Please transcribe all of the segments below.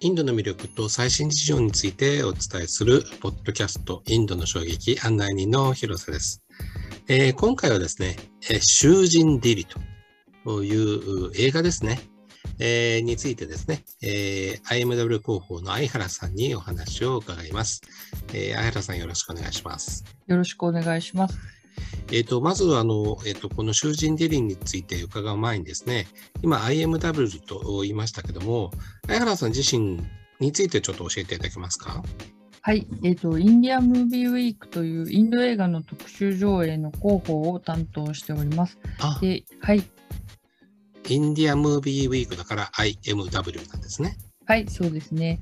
インドの魅力と最新事情についてお伝えするポッドキャストインドの衝撃案内人の広瀬です。えー、今回はですね、え囚人ディリという映画ですね、えー、についてですね、えー、IMW 広報の相原さんにお話を伺います。えー、相原さんよろしくお願いします。よろしくお願いします。えーと、まずあの、えーと、この囚人ディリンについて伺う前にですね、今 IMW と言いましたけども、相原さん自身についてちょっと教えていただけますか？はい、えーと、インディアムービーウィークというインド映画の特集上映の広報を担当しております。ではい、インディアムービーウィークだから IMW なんですね。はい、そうですね。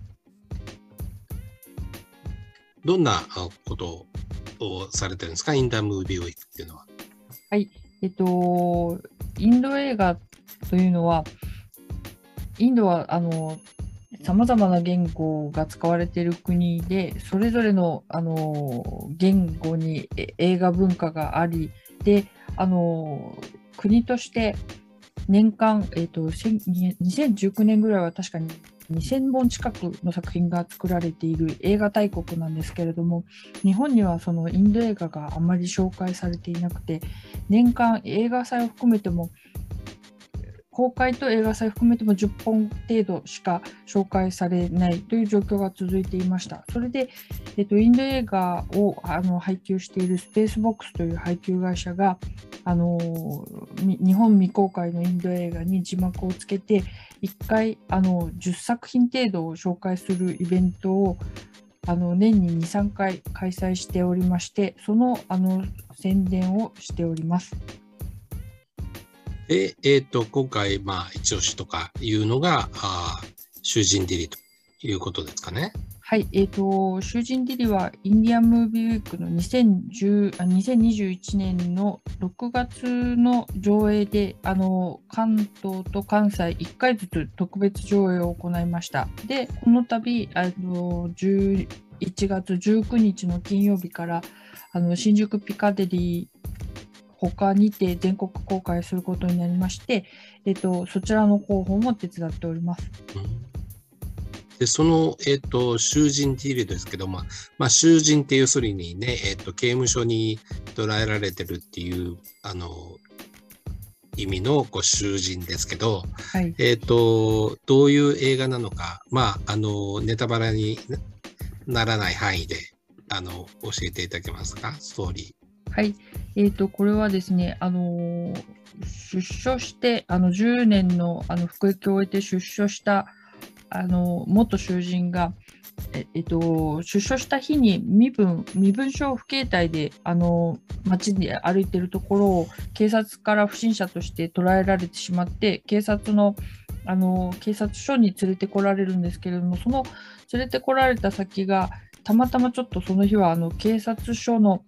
どんなことをされてるんですか、インダムービーウィークっていうのは。はい、えっと、インド映画というのは、インドはあのさまざまな言語が使われている国で、それぞれのあの言語に映画文化があり、であの国として年間、えーと、2019年ぐらいは確かに2000本近くの作品が作られている映画大国なんですけれども日本にはそのインド映画があまり紹介されていなくて年間映画祭を含めても公開と映画祭含めても10本程度しか紹介されないという状況が続いていました。それで、えっと、インド映画をあの配給しているスペースボックスという配給会社があの日本未公開のインド映画に字幕をつけて1回あの10作品程度を紹介するイベントをあの年に2、3回開催しておりまして、そのあの宣伝をしております。で、えっ、ー、と、今回、まあ、一押しとかいうのが、あ囚人ディリということですかね。はい、えっ、ー、と、囚人ディリは、インディアンムービーウィークの2010あ2021年の6月の上映で、あの、関東と関西1回ずつ特別上映を行いました。で、この度、あの、11月19日の金曜日から、あの新宿ピカデリー他にて全国公開することになりまして、えっと、そちらの広報も手伝っております。でその、えっと、囚人っていうですけど、まあまあ、囚人っていうするにね、えっと、刑務所に捕らえられてるっていうあの意味のこう囚人ですけど、はい、えっと、どういう映画なのか、まあ、あのネタバレにならない範囲であの教えていただけますか、ストーリー。はい、えーと、これはですね、あのー、出所してあの10年のあの服役を終えて出所したあの元囚人が、ええっと、出所した日に身分身分証不携帯であの街で歩いてるところを警察から不審者として捕らえられてしまって警察のあの警察署に連れてこられるんですけれどもその連れてこられた先がたまたまちょっとその日はあの警察署の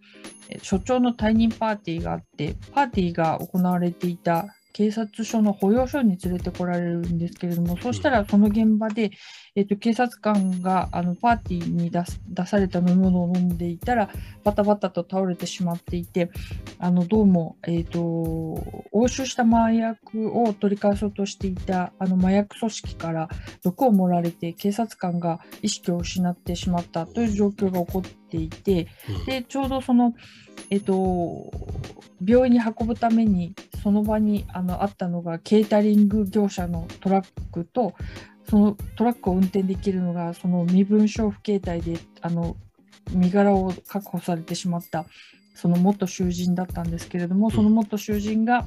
所長の退任パーティーがあって、パーティーが行われていた警察署の保養所に連れてこられるんですけれども、そうしたらその現場で、えーと、警察官があのパーティーに出出された飲み物を飲んでいたら、バタバタと倒れてしまっていて、あのどうも、えーと、押収した麻薬を取り返そうとしていたあの麻薬組織から毒を盛られて、警察官が意識を失ってしまったという状況が起こっていて、でちょうどその、えーと病院に運ぶためにその場にあのあったのがケータリング業者のトラックとそのトラックを運転できるのがその身分証不携帯であの身柄を確保されてしまったその元囚人だったんですけれどもその元囚人が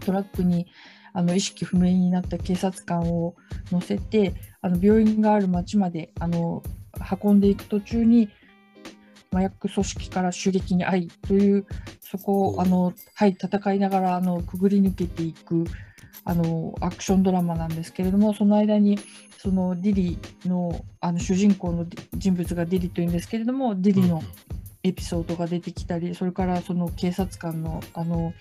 トラックにあの意識不明になった警察官を乗せてあの病院がある町まであの運んでいく途中に麻薬組織から襲撃に遭いというそこをあの、はい、戦いながらあのくぐり抜けていくあのアクションドラマなんですけれどもその間にそのディリのあの主人公の人物がディリというんですけれどもディリのエピソードが出てきたりそれからその警察官のあの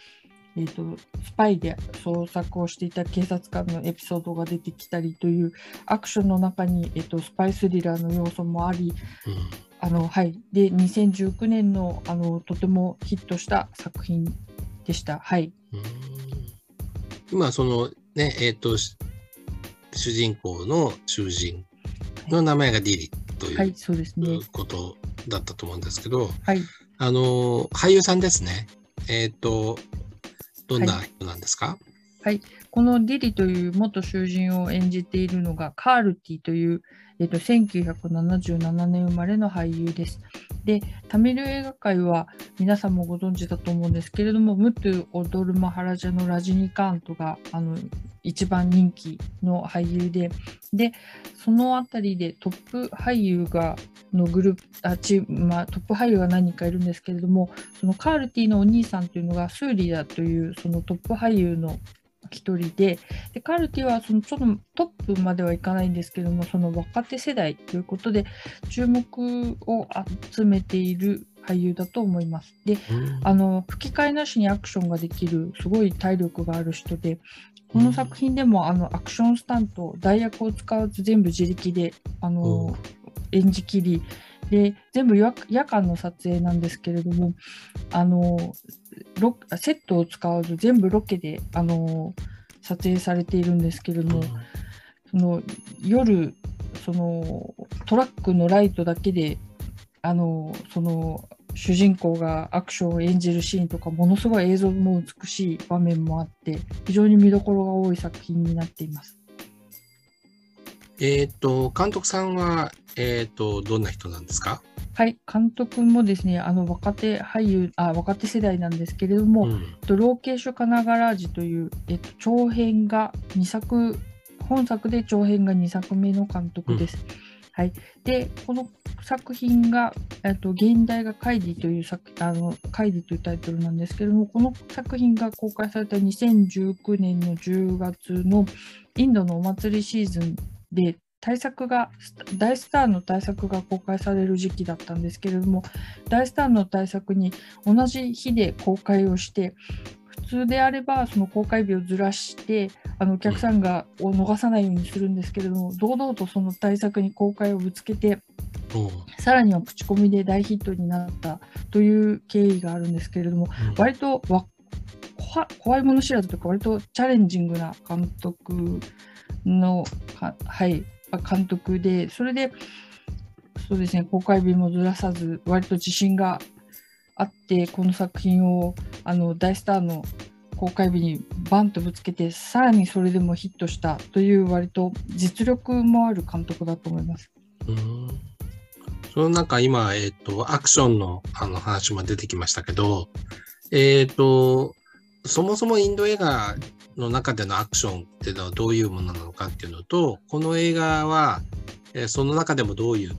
えーと、スパイで捜索をしていた警察官のエピソードが出てきたりというアクションの中に、えーと、スパイスリラーの要素もあり、うん、あのはい、で2019年のあのとてもヒットした作品でした。はい、今そのねえっ、ー、と主人公の囚人の名前がディリとはい、いうそうですね。ことだったと思うんですけど、はい。あの、俳優さんですね。えっ、と、どんな人なんですか、このディリという元囚人を演じているのがカールティという、えっと、1977年生まれの俳優です。で、タミル映画界は皆さんもご存知だと思うんですけれども、ムトゥ・オドルマハラジャのラジニカントがあの一番人気の俳優で、で、そのあたりでトップ俳優がのグループあチーム、まあ、トップ俳優が何人かいるんですけれども、そのカールティのお兄さんというのがスーリアというそのトップ俳優の一人で。でカルティはそのちょっとトップまではいかないんですけどもその若手世代ということで注目を集めている俳優だと思います。でうん。あの吹き替えなしにアクションができるすごい体力がある人でこの作品でもあのアクションスタント代役を使わず全部自力であうん。の演じきり。で全部夜夜間の撮影なんですけれどもあのロセットを使わず全部ロケであの撮影されているんですけれども、その夜そのトラックのライトだけであのその主人公がアクションを演じるシーンとかものすごい映像も美しい場面もあって非常に見どころが多い作品になっています。えっ、と、監督さんは、えっ、と、どんな人なんですか？はい、監督もですね、あの若手俳優あ、若手世代なんですけれども、うん。ーケーショカナガラージという、えっと、長編が2作、本作で長編が2作目の監督です。はい、で、この作品が、えっと、現代がカイディという作あの、カイディというタイトルなんですけれども、この作品が公開された2019年の10月のインドのお祭りシーズンで、大作が、大スターの大作が公開される時期だったんですけれども、大スターの大作に同じ日で公開をして、普通であればその公開日をずらしてあのお客さんがを逃さないようにするんですけれども堂々とその大作に公開をぶつけてさらには口コミで大ヒットになったという経緯があるんですけれどもうん。割とわ怖怖いもの知らずというか割とチャレンジングな監督のかはい監督でそれでそうですね公開日もずらさず割と自信があってこの作品をあの大スターの公開日にバンとぶつけてさらにそれでもヒットしたという割と実力もある監督だと思います。うんその中今、えっ、と、アクションのあの話も出てきましたけど、えっ、と、そもそもインド映画の中でのアクションっていうのはどういうものなのかっていうのと、この映画は、えその中でもどういう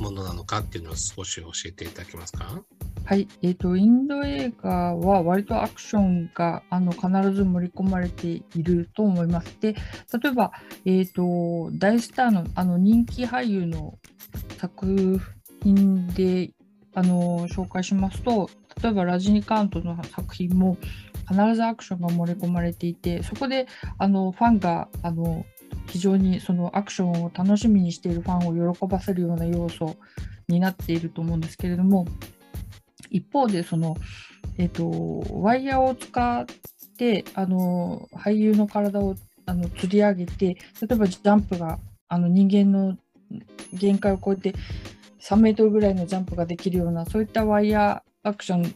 ものなのかっていうのを少し教えていただけますか？はい、えーと、インド映画は割とアクションがあの必ず盛り込まれていると思います。で、例えば、えーと、大スターのあの人気俳優の作品であの紹介しますと、例えばラジニカントの作品も必ずアクションが盛り込まれていて、そこであのファンがあの非常にそのアクションを楽しみにしているファンを喜ばせるような要素になっていると思うんですけれども、一方でその、えっとワイヤーを使ってあの俳優の体をあの吊り上げて例えばジャンプがあの人間の限界を超えて3メートルぐらいのジャンプができるようなそういったワイヤーアクション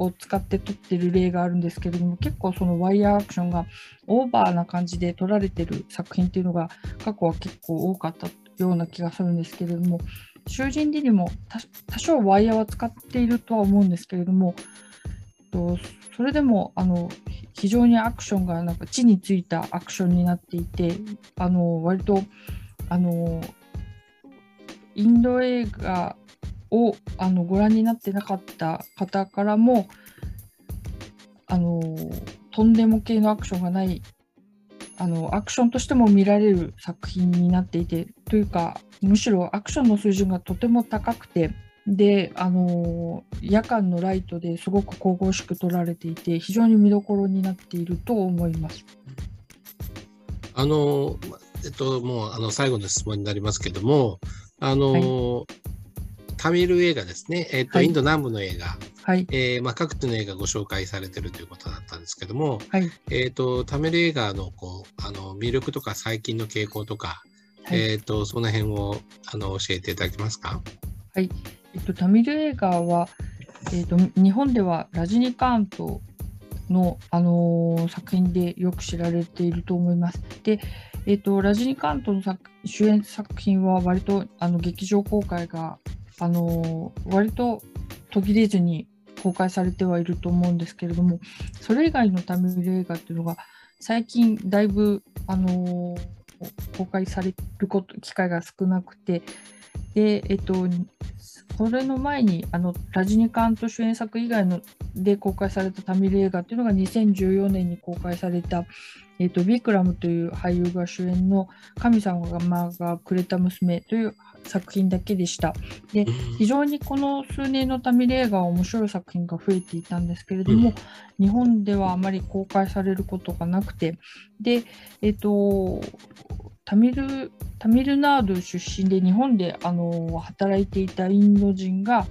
を使って撮ってる例があるんですけれども結構そのワイヤーアクションがオーバーな感じで撮られてる作品っていうのが過去は結構多かったような気がするんですけれども囚人ディにも多少ワイヤーは使っているとは思うんですけれどもとそれでもあの非常にアクションがなんか地についたアクションになっていてあの割とあのインド映画をあのご覧になってなかった方からもあのとんでも系のアクションがないあのアクションとしても見られる作品になっていてというかむしろアクションの水準がとても高くてであの夜間のライトですごく神々しく撮られていて非常に見どころになっていると思います。あの、まえっと、もうあの最後の質問になりますけども、あの、タミル映画ですね、えっと、はいインド南部の映画、はい、えーまあ、各地の映画ご紹介されてるということだったんですけども、はい、えっと、タミル映画のこうあの魅力とか最近の傾向とか、はいえっ、と、その辺をあの教えていただけますか？はい。えっと、タミル映画は、えっと、日本ではラジニカーントの、あのー作品でよく知られていると思います。で、えっと、ラジニカーントの作主演作品は割とあの劇場公開が、あの割と途切れずに公開されてはいると思うんですけれども、それ以外のタミル映画っていうのが最近だいぶ、あの公開されること機会が少なくて、で、えっと、これの前にあのラジニカント主演作以外ので公開されたタミル映画っていうのが2014年に公開された、えっと、ビクラムという俳優が主演の「神様がくれた娘」という作品だけでした。で非常にこの数年のタミル映画は面白い作品が増えていたんですけれども、日本ではあまり公開されることがなくてで、えっと、タミルタミルナード出身で日本であの働いていたインド人が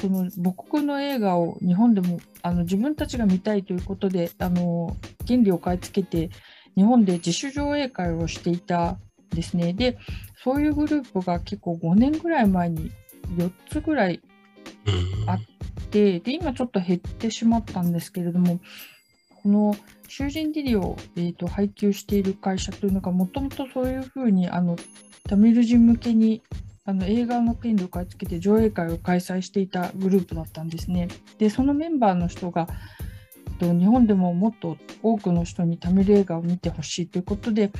その母国の映画を日本でもあの自分たちが見たいということであの権利を買い付けて日本で自主上映会をしていたんですね。でそういうグループが結構5年ぐらい前に4つぐらいうんあでで今ちょっと減ってしまったんですけれどもこの囚人ディリを、えー、と配給している会社というのがもともとそういうふうにあのタミル人向けにあの映画の権利を買い付けて上映会を開催していたグループだったんですね。でそのメンバーの人がと日本でももっと多くの人にタミル映画を見てほしいということで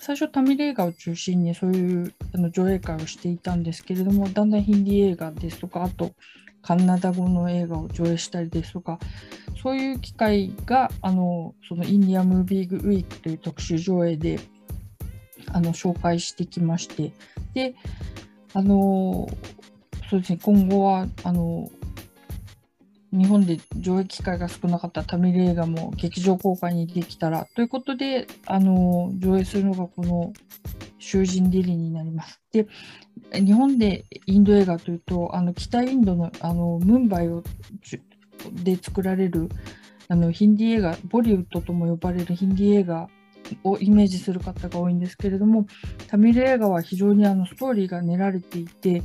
最初タミル映画を中心にそういうあの上映会をしていたんですけれどもだんだんヒンディー映画ですとかあとカンナダ語の映画を上映したりですとかそういう機会があのそのインディアムービーグウィークという特集上映であの紹介してきましてであのそうですね今後はあの日本で上映機会が少なかったタミル映画も劇場公開にできたらということであの上映するのがこの「囚人ディリ」になります。で日本でインド映画というとあの北インドのあのムンバイをで作られるあのヒンディー映画ボリウッドとも呼ばれるヒンディー映画をイメージする方が多いんですけれどもタミル映画は非常にあのストーリーが練られていて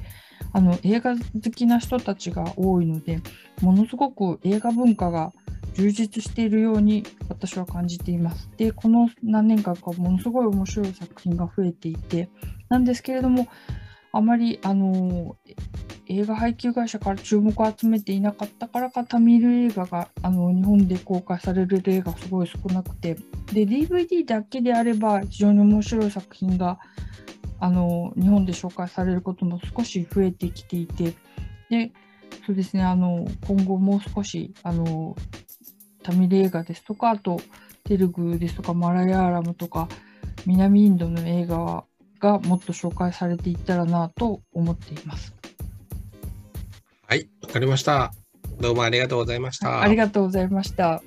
あの映画好きな人たちが多いのでものすごく映画文化が充実しているように私は感じています。でこの何年間かものすごい面白い作品が増えていてなんですけれどもあまりあの映画配給会社から注目を集めていなかったからかタミル映画があの日本で公開される例がすごい少なくてで DVD だけであれば非常に面白い作品があの日本で紹介されることも少し増えてきていてでそうですねあの今後もう少しあのタミル映画ですとかあとテルグですとかマラヤーラムとか南インドの映画がもっと紹介されていったらなと思っています。はい、わかりました。どうもありがとうございました。ありがとうございました。